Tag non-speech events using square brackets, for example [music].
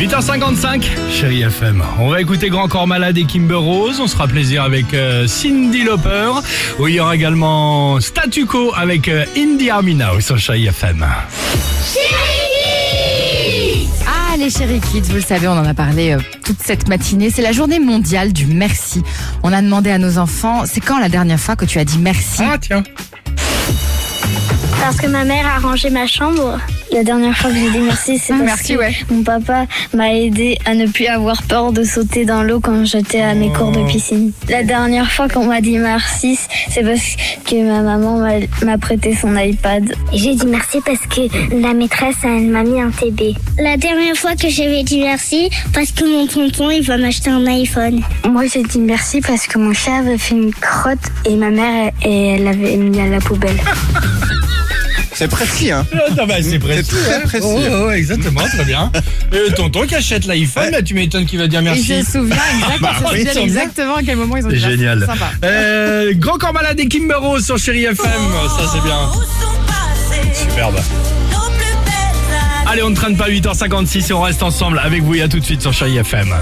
8h55, chérie FM. On va écouter Grand Corps Malade et Kimber Rose. On se fera plaisir avec euh, Cindy Lauper. Où il y aura également Statu Quo avec euh, Indie Army Now sur chérie FM. Ah, les chéri kids, vous le savez, on en a parlé euh, toute cette matinée. C'est la journée mondiale du merci. On a demandé à nos enfants, c'est quand la dernière fois que tu as dit merci? Ah tiens. Parce que ma mère a rangé ma chambre. La dernière fois que j'ai dit merci, c'est Ah, parce merci, que ouais. mon papa m'a aidé à ne plus avoir peur de sauter dans l'eau quand j'étais à mes cours de piscine. La dernière fois qu'on m'a dit merci, c'est parce que ma maman m'a- m'a prêté son iPad. J'ai dit merci parce que la maîtresse, elle m'a mis un TB. La dernière fois que j'avais dit merci, parce que mon tonton, il va m'acheter un iPhone. Moi, j'ai dit merci parce que mon chat avait fait une crotte et ma mère, elle l'avait mis à la poubelle. [laughs] C'est précis, hein [laughs] Ah, bah, c'est précis. très hein. précis. Oh, oh, exactement, très bien. [laughs] Et tonton qui achète l'iPhone, là, tu m'étonnes qu'il va dire Il merci. se souvient [laughs] exactement, Bah oui, se souvient c'est exactement à quel moment ils ont C'est dit merci. génial. Sympa. Euh, Grand Corps Malade et Kimber Rose sur chérie FM. Ça, c'est bien. Où sont passées Superbe. Allez, on ne traîne pas 8h56 et on reste ensemble avec vous et à tout de suite sur chérie FM.